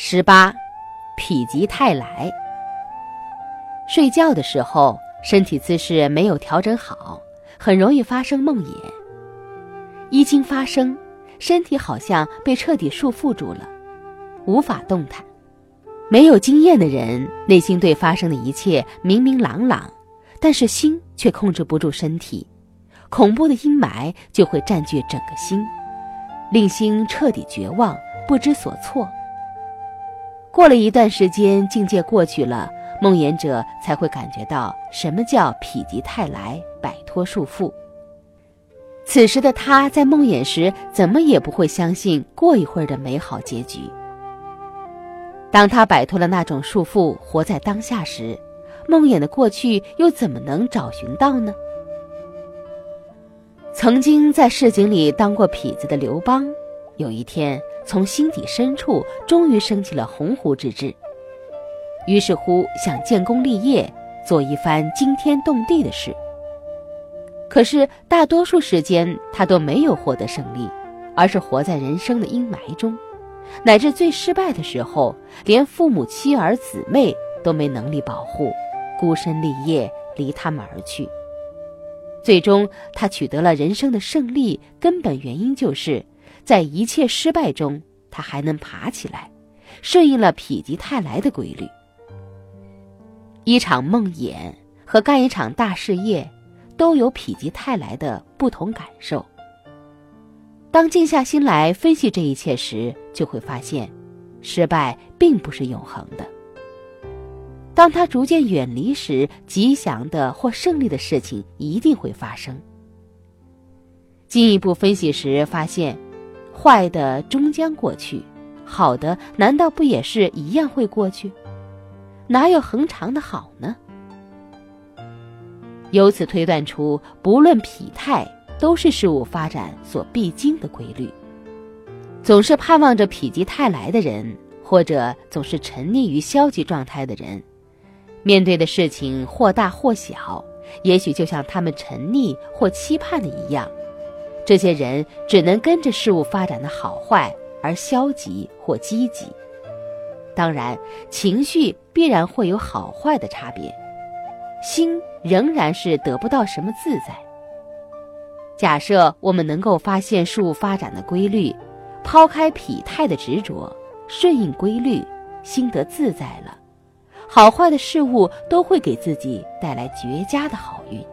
十八，否极泰来。睡觉的时候，身体姿势没有调整好，很容易发生梦魇。一经发生，身体好像被彻底束缚住了，无法动弹。没有经验的人，内心对发生的一切明明朗朗，但是心却控制不住身体，恐怖的阴霾就会占据整个心，令心彻底绝望，不知所措。过了一段时间，境界过去了，梦魇者才会感觉到什么叫否极泰来，摆脱束缚。此时的他在梦魇时，怎么也不会相信过一会儿的美好结局。当他摆脱了那种束缚，活在当下时，梦魇的过去又怎么能找寻到呢？曾经在市井里当过痞子的刘邦，有一天。从心底深处，终于升起了鸿鹄之志。于是乎，想建功立业，做一番惊天动地的事。可是，大多数时间他都没有获得胜利，而是活在人生的阴霾中，乃至最失败的时候，连父母、妻儿、姊妹都没能力保护，孤身立业，离他们而去。最终，他取得了人生的胜利，根本原因就是。在一切失败中，他还能爬起来，顺应了否极泰来的规律。一场梦魇和干一场大事业，都有否极泰来的不同感受。当静下心来分析这一切时，就会发现，失败并不是永恒的。当他逐渐远离时，吉祥的或胜利的事情一定会发生。进一步分析时发现。坏的终将过去，好的难道不也是一样会过去？哪有恒长的好呢？由此推断出，不论否泰，都是事物发展所必经的规律。总是盼望着否极泰来的人，或者总是沉溺于消极状态的人，面对的事情或大或小，也许就像他们沉溺或期盼的一样。这些人只能跟着事物发展的好坏而消极或积极，当然，情绪必然会有好坏的差别，心仍然是得不到什么自在。假设我们能够发现事物发展的规律，抛开否泰的执着，顺应规律，心得自在了，好坏的事物都会给自己带来绝佳的好运。